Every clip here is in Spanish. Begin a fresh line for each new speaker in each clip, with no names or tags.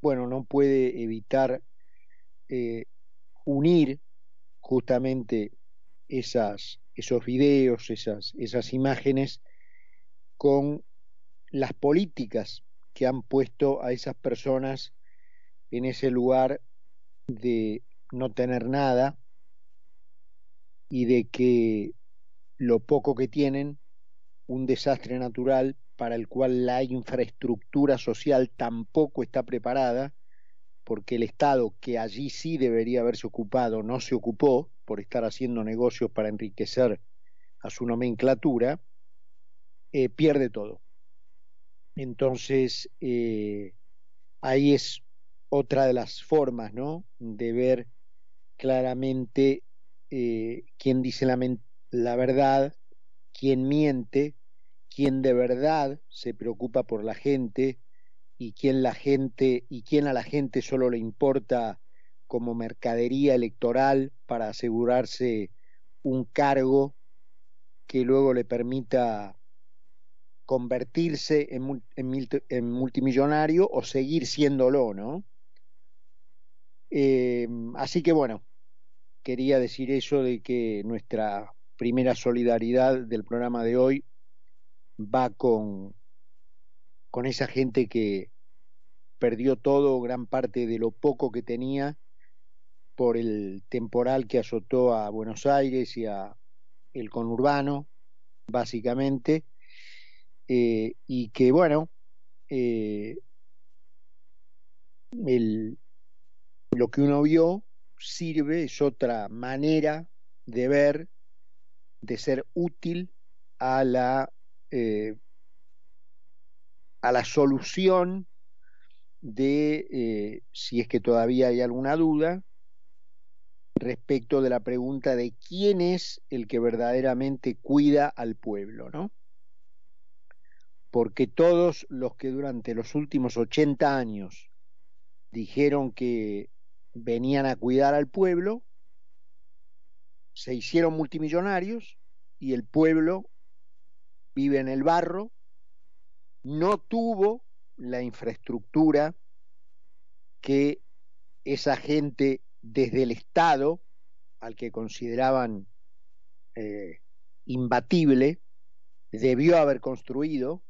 bueno, no puede evitar eh, unir justamente esos videos, esas imágenes con las políticas que han puesto a esas personas en ese lugar de no tener nada y de que lo poco que tienen, un desastre natural para el cual la infraestructura social tampoco está preparada, porque el Estado, que allí sí debería haberse ocupado, no se ocupó por estar haciendo negocios para enriquecer a su nomenclatura, eh, pierde todo. Entonces, eh, ahí es otra de las formas, ¿no? De ver claramente eh, quién dice la, la verdad, quién miente, quién de verdad se preocupa por la gente y quién la gente y quién a la gente solo le importa como mercadería electoral para asegurarse un cargo que luego le permita convertirse en, en, multimillonario o seguir siéndolo, ¿no? Eh, así que bueno, quería decir eso de que nuestra primera solidaridad del programa de hoy va con, con esa gente que perdió todo, gran parte de lo poco que tenía por el temporal que azotó a Buenos Aires y a el conurbano, básicamente, eh, y que bueno, eh, el, lo que uno vio sirve, es otra manera de ver, de ser útil a la, eh, a la solución de, eh, si es que todavía hay alguna duda, respecto de la pregunta de quién es el que verdaderamente cuida al pueblo, ¿no? Porque todos los que durante los últimos 80 años dijeron que venían a cuidar al pueblo, se hicieron multimillonarios y el pueblo vive en el barro, no tuvo la infraestructura que esa gente desde el Estado, al que consideraban eh, imbatible, debió haber construido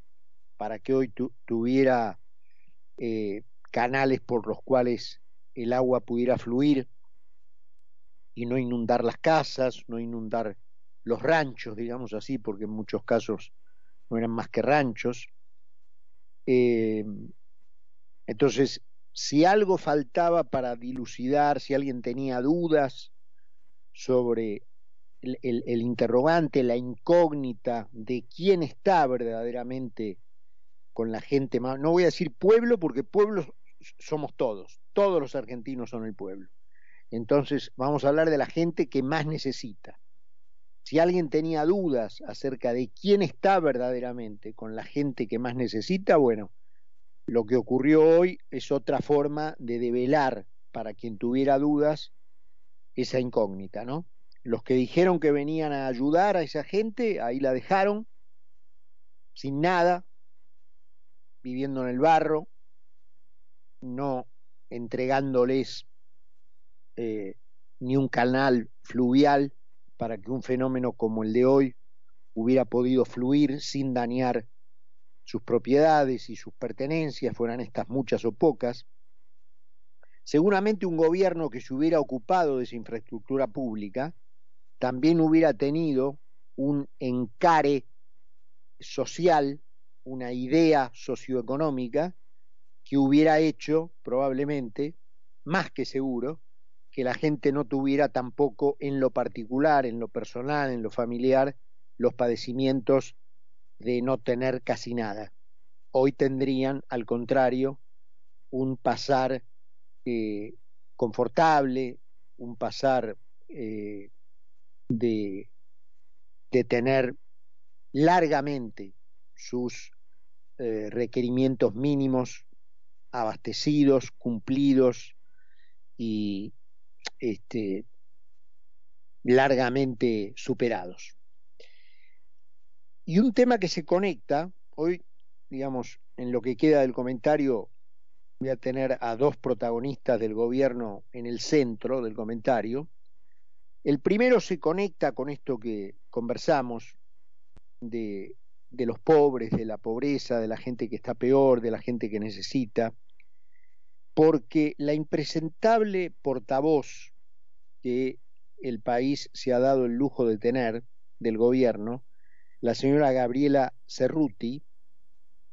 para que hoy tuviera eh, canales por los cuales el agua pudiera fluir y no inundar las casas, no inundar los ranchos, digamos así, porque en muchos casos no eran más que ranchos. Eh, entonces, si algo faltaba para dilucidar, si alguien tenía dudas sobre el, el, interrogante, la incógnita de quién está verdaderamente con la gente más, no voy a decir pueblo porque pueblo somos todos, todos los argentinos son el pueblo. Entonces vamos a hablar de la gente que más necesita. Si alguien tenía dudas acerca de quién está verdaderamente con la gente que más necesita, bueno, lo que ocurrió hoy es otra forma de develar para quien tuviera dudas esa incógnita, ¿no? Los que dijeron que venían a ayudar a esa gente, ahí la dejaron, sin nada, viviendo en el barro, no entregándoles eh, ni un canal fluvial para que un fenómeno como el de hoy hubiera podido fluir sin dañar sus propiedades y sus pertenencias, fueran estas muchas o pocas. Seguramente un gobierno que se hubiera ocupado de esa infraestructura pública también hubiera tenido un encare social, una idea socioeconómica que hubiera hecho probablemente, más que seguro, que la gente no tuviera tampoco en lo particular, en lo personal, en lo familiar, los padecimientos de no tener casi nada. Hoy tendrían, al contrario, un pasar eh, confortable, un pasar eh, de, de, tener largamente sus eh, requerimientos mínimos abastecidos, cumplidos y este, largamente superados. Y un tema que se conecta, hoy, digamos, en lo que queda del comentario, voy a tener a dos protagonistas del gobierno en el centro del comentario. El primero se conecta con esto que conversamos de, de los pobres, de la pobreza, de la gente que está peor, de la gente que necesita, porque la impresentable portavoz que el país se ha dado el lujo de tener del gobierno, la señora Gabriela Cerruti,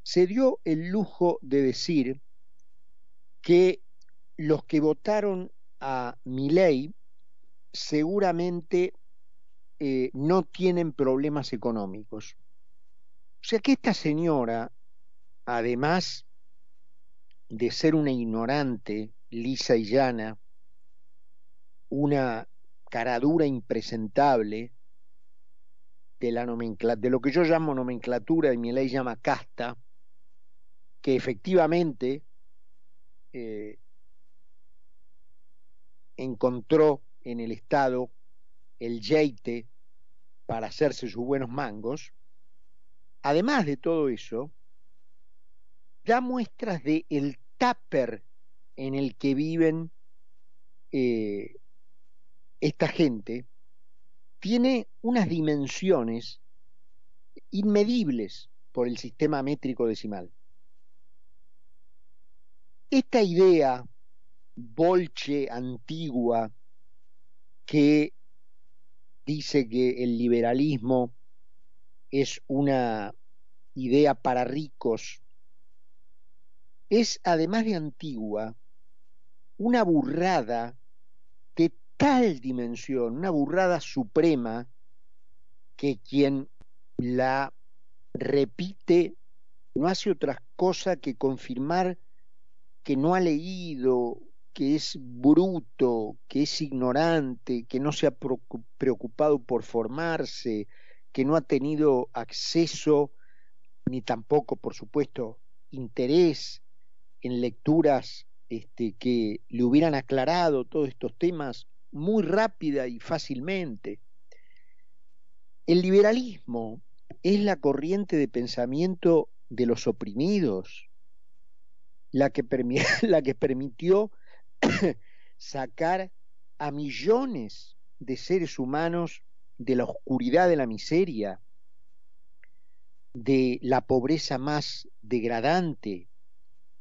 se dio el lujo de decir que los que votaron a Milei seguramente eh, no tienen problemas económicos. O sea que esta señora, además de ser una ignorante, lisa y llana, una caradura impresentable de, la de lo que yo llamo nomenclatura y mi ley llama casta, que efectivamente eh, encontró en el Estado el yeite para hacerse sus buenos mangos, además de todo eso, da muestras de el tupper en el que viven eh, esta gente, tiene unas dimensiones inmedibles por el sistema métrico decimal. Esta idea bolche antigua que dice que el liberalismo es una idea para ricos, es además de antigua, una burrada de tal dimensión, una burrada suprema, que quien la repite no hace otra cosa que confirmar que no ha leído, que es bruto, que es ignorante, que no se ha preocupado por formarse, que no ha tenido acceso, ni tampoco, por supuesto, interés en lecturas este, que le hubieran aclarado todos estos temas muy rápida y fácilmente. El liberalismo es la corriente de pensamiento de los oprimidos, la que, la que permitió sacar a millones de seres humanos de la oscuridad de la miseria, de la pobreza más degradante,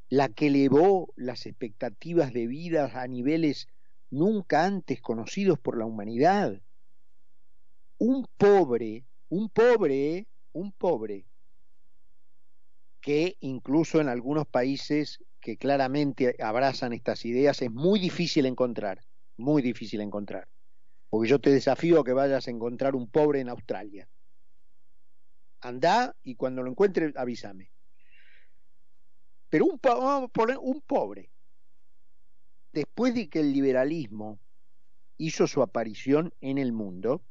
la que elevó las expectativas de vida a niveles nunca antes conocidos por la humanidad. Un pobre, un pobre, un pobre, que incluso en algunos países que claramente abrazan estas ideas es muy difícil encontrar, muy difícil encontrar. Porque yo te desafío a que vayas a encontrar un pobre en Australia. Anda y cuando lo encuentres avísame. Pero un, vamos a poner un pobre, después de que el liberalismo hizo su aparición en el mundo,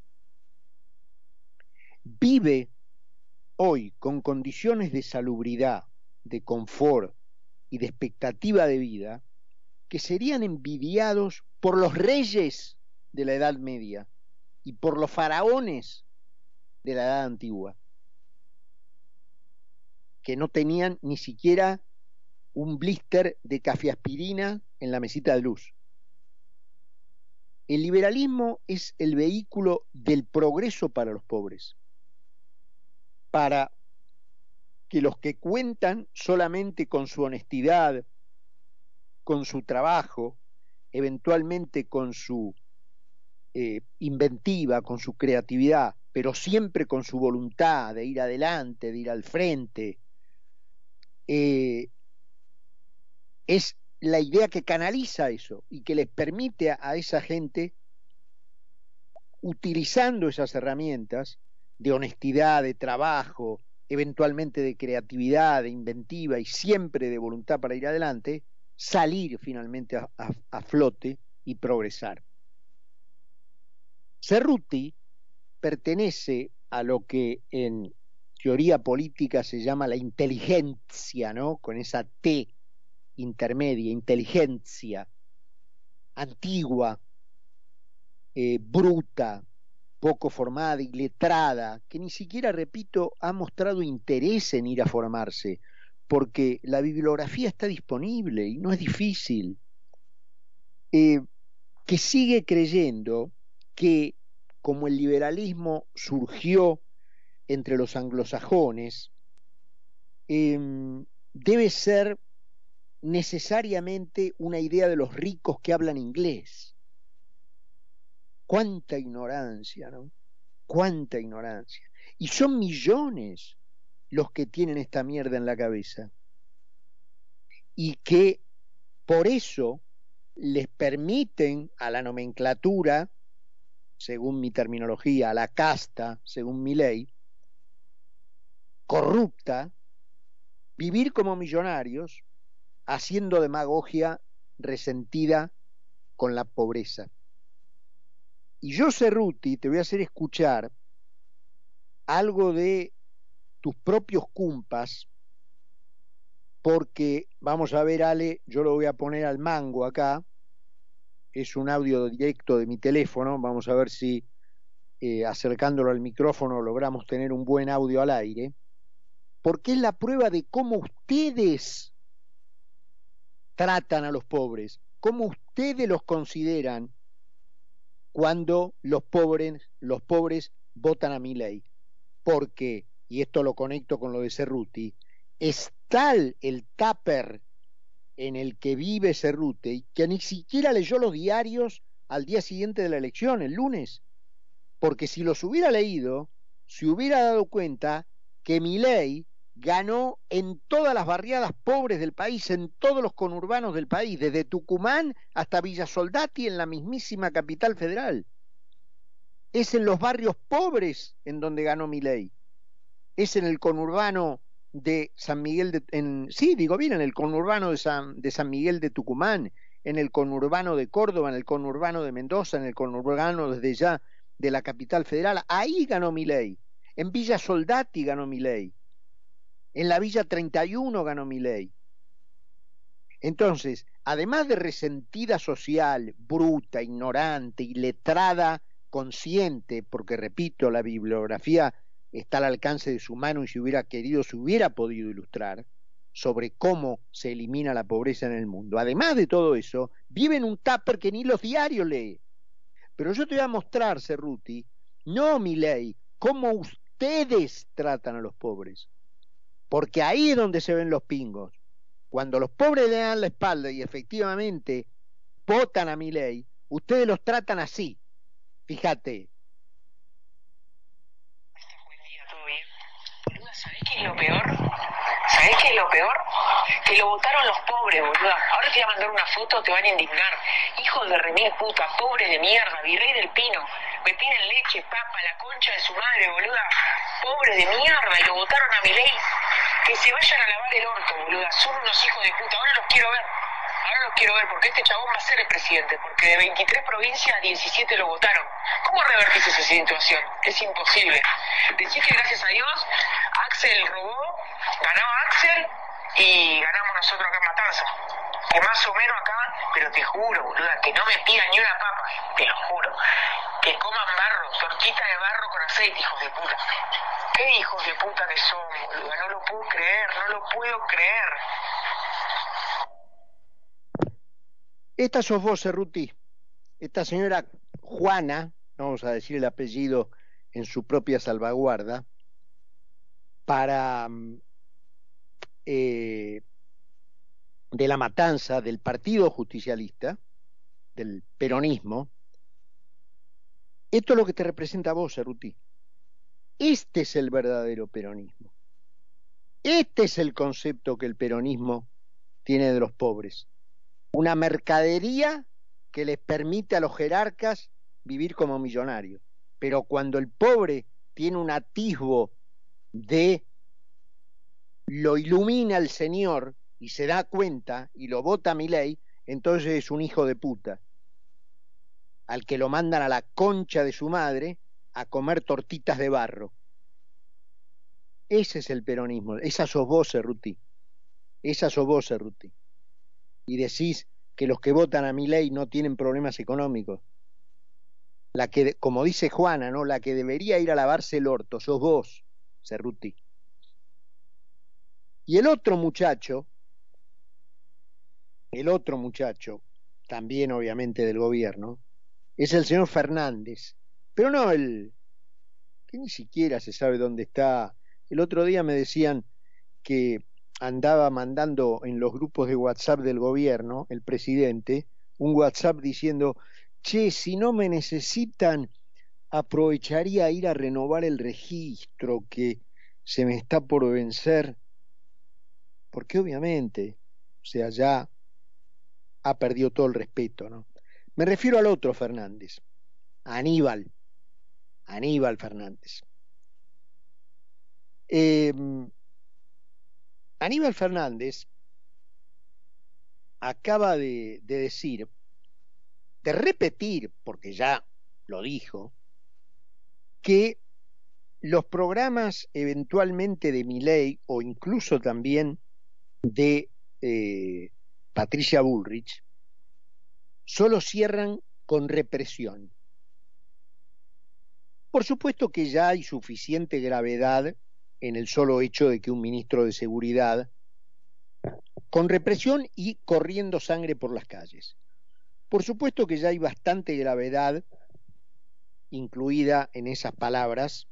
vive hoy con condiciones de salubridad, de confort y de expectativa de vida que serían envidiados por los reyes de la Edad Media y por los faraones de la Edad Antigua, que no tenían ni siquiera un blister de cafeaspirina en la mesita de luz. El liberalismo es el vehículo del progreso para los pobres para que los que cuentan solamente con su honestidad, con su trabajo, eventualmente con su eh, inventiva, con su creatividad, pero siempre con su voluntad de ir adelante, de ir al frente, eh, es la idea que canaliza eso y que les permite a esa gente, utilizando esas herramientas, de honestidad, de trabajo, eventualmente de creatividad, de inventiva y siempre de voluntad para ir adelante, salir finalmente a, flote y progresar. Cerruti pertenece a lo que en teoría política se llama la inteligencia, ¿no? Con esa T intermedia, inteligencia, antigua, eh, bruta, poco formada y letrada, que ni siquiera, repito, ha mostrado interés en ir a formarse, porque la bibliografía está disponible y no es difícil, eh, que sigue creyendo que como el liberalismo surgió entre los anglosajones, em, debe ser necesariamente una idea de los ricos que hablan inglés. Cuánta ignorancia, ¿no? Cuánta ignorancia. Y son millones los que tienen esta mierda en la cabeza. Y que por eso les permiten a la nomenclatura, según mi terminología, a la casta, según mi ley, corrupta, vivir como millonarios haciendo demagogia resentida con la pobreza. Y yo, Cerruti, te voy a hacer escuchar algo de tus propios cumpas, porque vamos a ver, Ale, yo lo voy a poner al mango acá, es un audio directo de mi teléfono, vamos a ver si eh, acercándolo al micrófono logramos tener un buen audio al aire, porque es la prueba de cómo ustedes tratan a los pobres, cómo ustedes los consideran cuando los pobres, los pobres votan a mi ley. Porque, y esto lo conecto con lo de Cerruti, es tal el tupper en el que vive Cerruti que ni siquiera leyó los diarios al día siguiente de la elección, el lunes. Porque si los hubiera leído, se hubiera dado cuenta que mi ley ganó en todas las barriadas pobres del país, en todos los conurbanos del país, desde Tucumán hasta Villa Soldati en la mismísima capital federal. Es en los barrios pobres en donde ganó mi ley. Es en el conurbano de San Miguel de en, sí, digo bien, en el conurbano de San, de San Miguel de Tucumán, en el conurbano de Córdoba, en el conurbano de Mendoza, en el conurbano desde ya de la capital federal. Ahí ganó mi ley. En Villa Soldati ganó mi ley en la Villa 31 ganó mi ley. Entonces, además de resentida social, bruta, ignorante, y letrada, consciente, porque repito, la bibliografía está al alcance de su mano y si hubiera querido, se hubiera podido ilustrar sobre cómo se elimina la pobreza en el mundo. Además de todo eso, vive en un tupper que ni los diarios lee. Pero yo te voy a mostrar, Cerruti, no mi ley, cómo ustedes tratan a los pobres porque ahí es donde se ven los pingos. Cuando los pobres le dan la espalda y efectivamente votan a mi ley, ustedes los tratan así. Fíjate.
Buen día, ¿todo bien? Boluda, ¿sabés qué es lo peor? ¿Sabés qué es lo peor? Que lo votaron los pobres, boluda. Ahora te voy a mandar una foto, te van a indignar. Hijos de remil puta, pobres de mierda, virrey del pino. Me piden leche, papa, la concha de su madre, boluda. Pobres de mierda, y lo votaron a mi ley que se vayan a lavar el orto, boluda. Son unos hijos de puta. Ahora los quiero ver. Ahora los quiero ver porque este chabón va a ser el presidente. Porque de 23 provincias, 17 lo votaron. ¿Cómo revertís esa situación? Es imposible. Decís que gracias a Dios, Axel robó, ganó Axel y ganamos nosotros acá en Matanza. Que más o menos acá, pero te juro, boluda, que no me pidan ni una papa. Te lo juro. Que coman barro, tortita de barro con aceite, hijos de puta. ¿Qué hijos de puta que son, boluda? No lo puedo creer, no lo puedo creer.
Esta sos vos, Cerruti. Esta señora Juana, vamos a decir el apellido en su propia salvaguarda, para mm, eh, de la matanza del Partido Justicialista, del peronismo, esto es lo que te representa a vos, Cerruti. Este es el verdadero peronismo. Este es el concepto que el peronismo tiene de los pobres. Una mercadería que les permite a los jerarcas vivir como millonarios. Pero cuando el pobre tiene un atisbo de lo ilumina el Señor y se da cuenta y lo vota mi ley, entonces es un hijo de puta. Al que lo mandan a la concha de su madre a comer tortitas de barro. Ese es el peronismo, esa sos vos, Cerruti. Esa sos vos, Cerruti. Y decís que los que votan a mi ley no tienen problemas económicos. La que, como dice Juana, ¿no? La que debería ir a lavarse el orto, sos vos, Cerruti. Y el otro muchacho, el otro muchacho, también obviamente del gobierno, es el señor Fernández, pero no el que ni siquiera se sabe dónde está. El otro día me decían que andaba mandando en los grupos de WhatsApp del gobierno, el presidente, un WhatsApp diciendo, che, si no me necesitan, aprovecharía ir a renovar el registro que se me está por vencer, porque obviamente, o sea, ya ha perdido todo el respeto, ¿no? Me refiero al otro Fernández, Aníbal, Aníbal Fernández. Em, Aníbal Fernández acaba de, de, decir, de repetir, porque ya lo dijo, que los programas eventualmente de Miley o incluso también de eh, Patricia Bullrich solo cierran con represión. Por supuesto que ya hay suficiente gravedad en el solo hecho de que un ministro de Seguridad, con represión y corriendo sangre por las calles. Por supuesto que ya hay bastante gravedad incluida en esas palabras,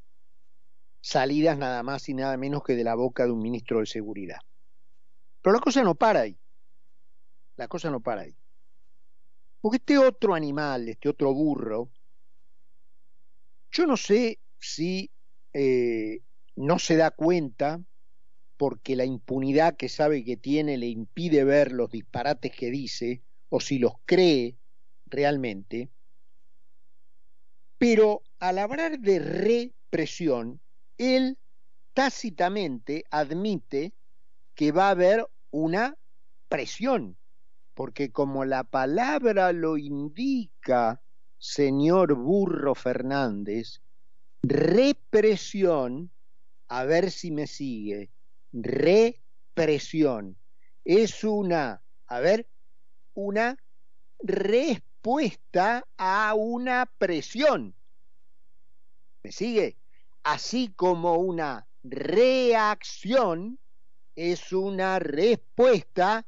salidas nada más y nada menos que de la boca de un ministro de Seguridad. Pero la cosa no para ahí. La cosa no para ahí. Porque este otro animal, este otro burro, yo no sé si eh, no se da cuenta porque la impunidad que sabe que tiene le impide ver los disparates que dice, o si los cree realmente, pero al hablar de represión, él tácitamente admite que va a haber una presión, porque como la palabra lo indica, señor Burro Fernández, represión, a ver si me sigue, represión, es una, a ver, una respuesta a una presión. ¿Me sigue? Así como una reacción es una respuesta,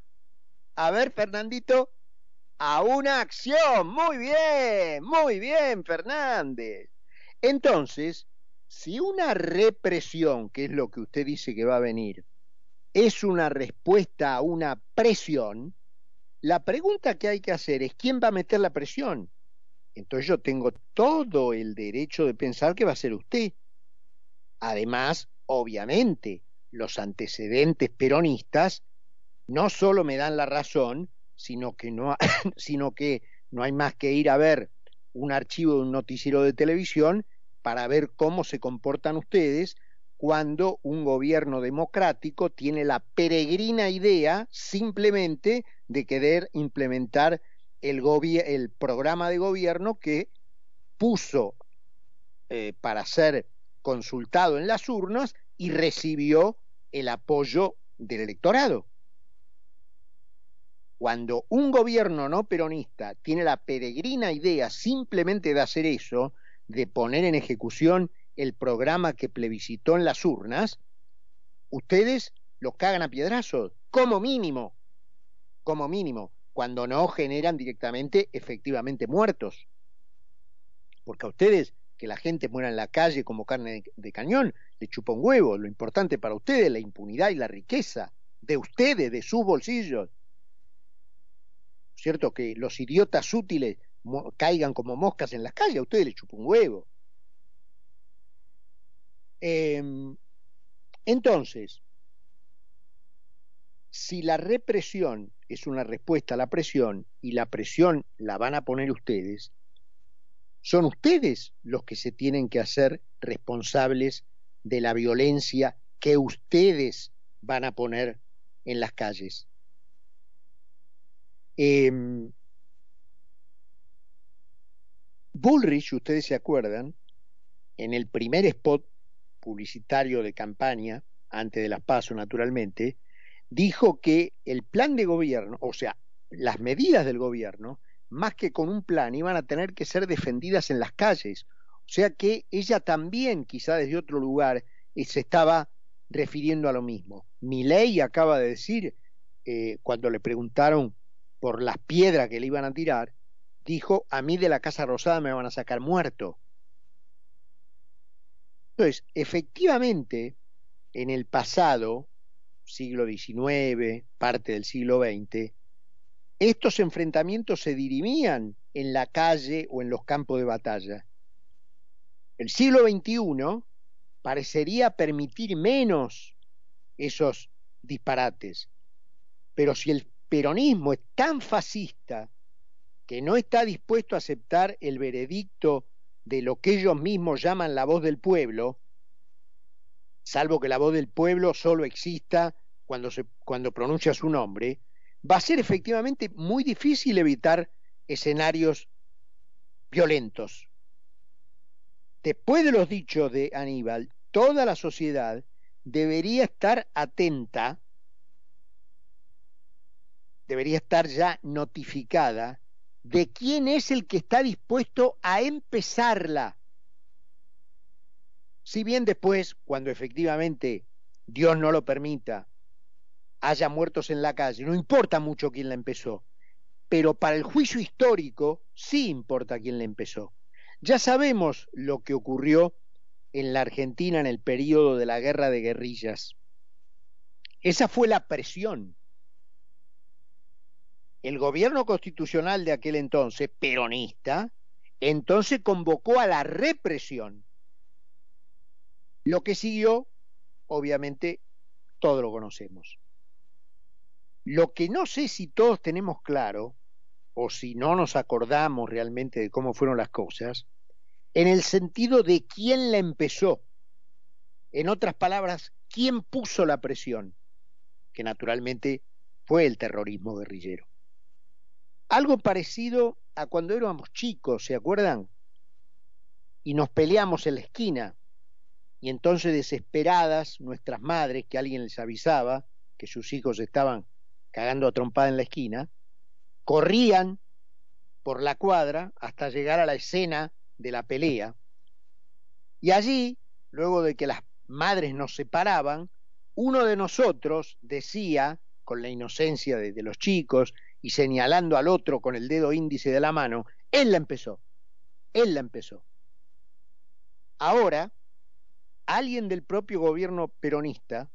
a ver, Fernandito, a una acción. Muy bien, muy bien, Fernández. Entonces, si una represión, que es lo que usted dice que va a venir, es una respuesta a una presión, la pregunta que hay que hacer es quién va a meter la presión. Entonces yo tengo todo el derecho de pensar que va a ser usted. Además, obviamente, los antecedentes peronistas no solo me dan la razón, sino que no, sino que no hay más que ir a ver un archivo de un noticiero de televisión para ver cómo se comportan ustedes cuando un gobierno democrático tiene la peregrina idea simplemente de querer implementar el, el programa de gobierno que puso eh, para ser consultado en las urnas y recibió el apoyo del electorado. Cuando un gobierno no peronista tiene la peregrina idea simplemente de hacer eso, de poner en ejecución el programa que plebiscitó en las urnas, ustedes los cagan a piedrazos, como mínimo, como mínimo, cuando no generan directamente efectivamente muertos. Porque a ustedes que la gente muera en la calle como carne de, cañón, le chupa un huevo. Lo importante para ustedes es la impunidad y la riqueza de ustedes, de sus bolsillos. ¿Cierto? Que los idiotas útiles caigan como moscas en las calles, a ustedes les chupa un huevo. Eh, entonces, si la represión es una respuesta a la presión y la presión la van a poner ustedes, son ustedes los que se tienen que hacer responsables de la violencia que ustedes van a poner en las calles. Eh, Bullrich, ustedes se acuerdan, en el primer spot publicitario de campaña, antes de las PASO naturalmente, dijo que el plan de gobierno, o sea, las medidas del gobierno, más que con un plan, iban a tener que ser defendidas en las calles. O sea que ella también, quizá desde otro lugar, eh, se estaba refiriendo a lo mismo. Milei acaba de decir, eh, cuando le preguntaron por las piedras que le iban a tirar, dijo, a mí de la Casa Rosada me van a sacar muerto. Entonces, efectivamente, en el pasado, siglo XIX, parte del siglo XX, estos enfrentamientos se dirimían en la calle o en los campos de batalla. El siglo XXI parecería permitir menos esos disparates, pero si el peronismo es tan fascista que no está dispuesto a aceptar el veredicto de lo que ellos mismos llaman la voz del pueblo, salvo que la voz del pueblo solo exista cuando, se, cuando pronuncia su nombre, va a ser efectivamente muy difícil evitar escenarios violentos. Después de los dichos de Aníbal, toda la sociedad debería estar atenta, debería estar ya notificada de quién es el que está dispuesto a empezarla. Si bien después, cuando efectivamente Dios no lo permita, haya muertos en la calle, no importa mucho quién la empezó, pero para el juicio histórico sí importa quién la empezó. Ya sabemos lo que ocurrió en la Argentina en el periodo de la guerra de guerrillas. Esa fue la presión el gobierno constitucional de aquel entonces, peronista, entonces convocó a la represión. Lo que siguió, obviamente, todos lo conocemos. Lo que no sé si todos tenemos claro, o si no nos acordamos realmente de cómo fueron las cosas, en el sentido de quién la empezó. En otras palabras, quién puso la presión, que naturalmente fue el terrorismo guerrillero. Algo parecido a cuando éramos chicos, ¿se acuerdan? Y nos peleamos en la esquina. Y entonces desesperadas nuestras madres, que alguien les avisaba que sus hijos estaban cagando a trompada en la esquina, corrían por la cuadra hasta llegar a la escena de la pelea. Y allí, luego de que las madres nos separaban, uno de nosotros decía, con la inocencia de, de los chicos, y señalando al otro con el dedo índice de la mano, él la empezó, él la empezó. Ahora, alguien del propio gobierno peronista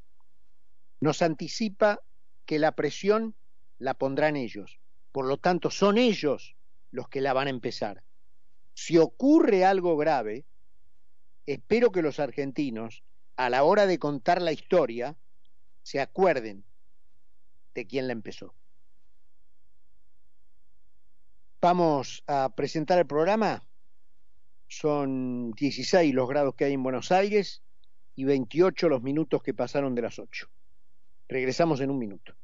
nos anticipa que la presión la pondrán ellos. Por lo tanto, son ellos los que la van a empezar. Si ocurre algo grave, espero que los argentinos, a la hora de contar la historia, se acuerden de quién la empezó. Vamos a presentar el programa. Son 16 los grados que hay en Buenos Aires y 28 los minutos que pasaron de las 8. Regresamos en un minuto.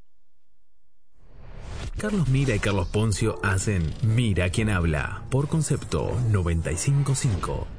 Carlos Mira y Carlos Poncio hacen Mira quien habla por concepto 955.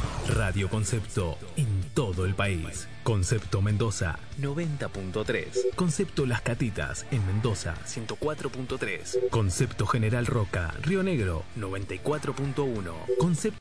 Radio Concepto en todo el país. Concepto Mendoza 90.3. Concepto Las Catitas en Mendoza 104.3. Concepto General Roca, Río Negro 94.1. Concepto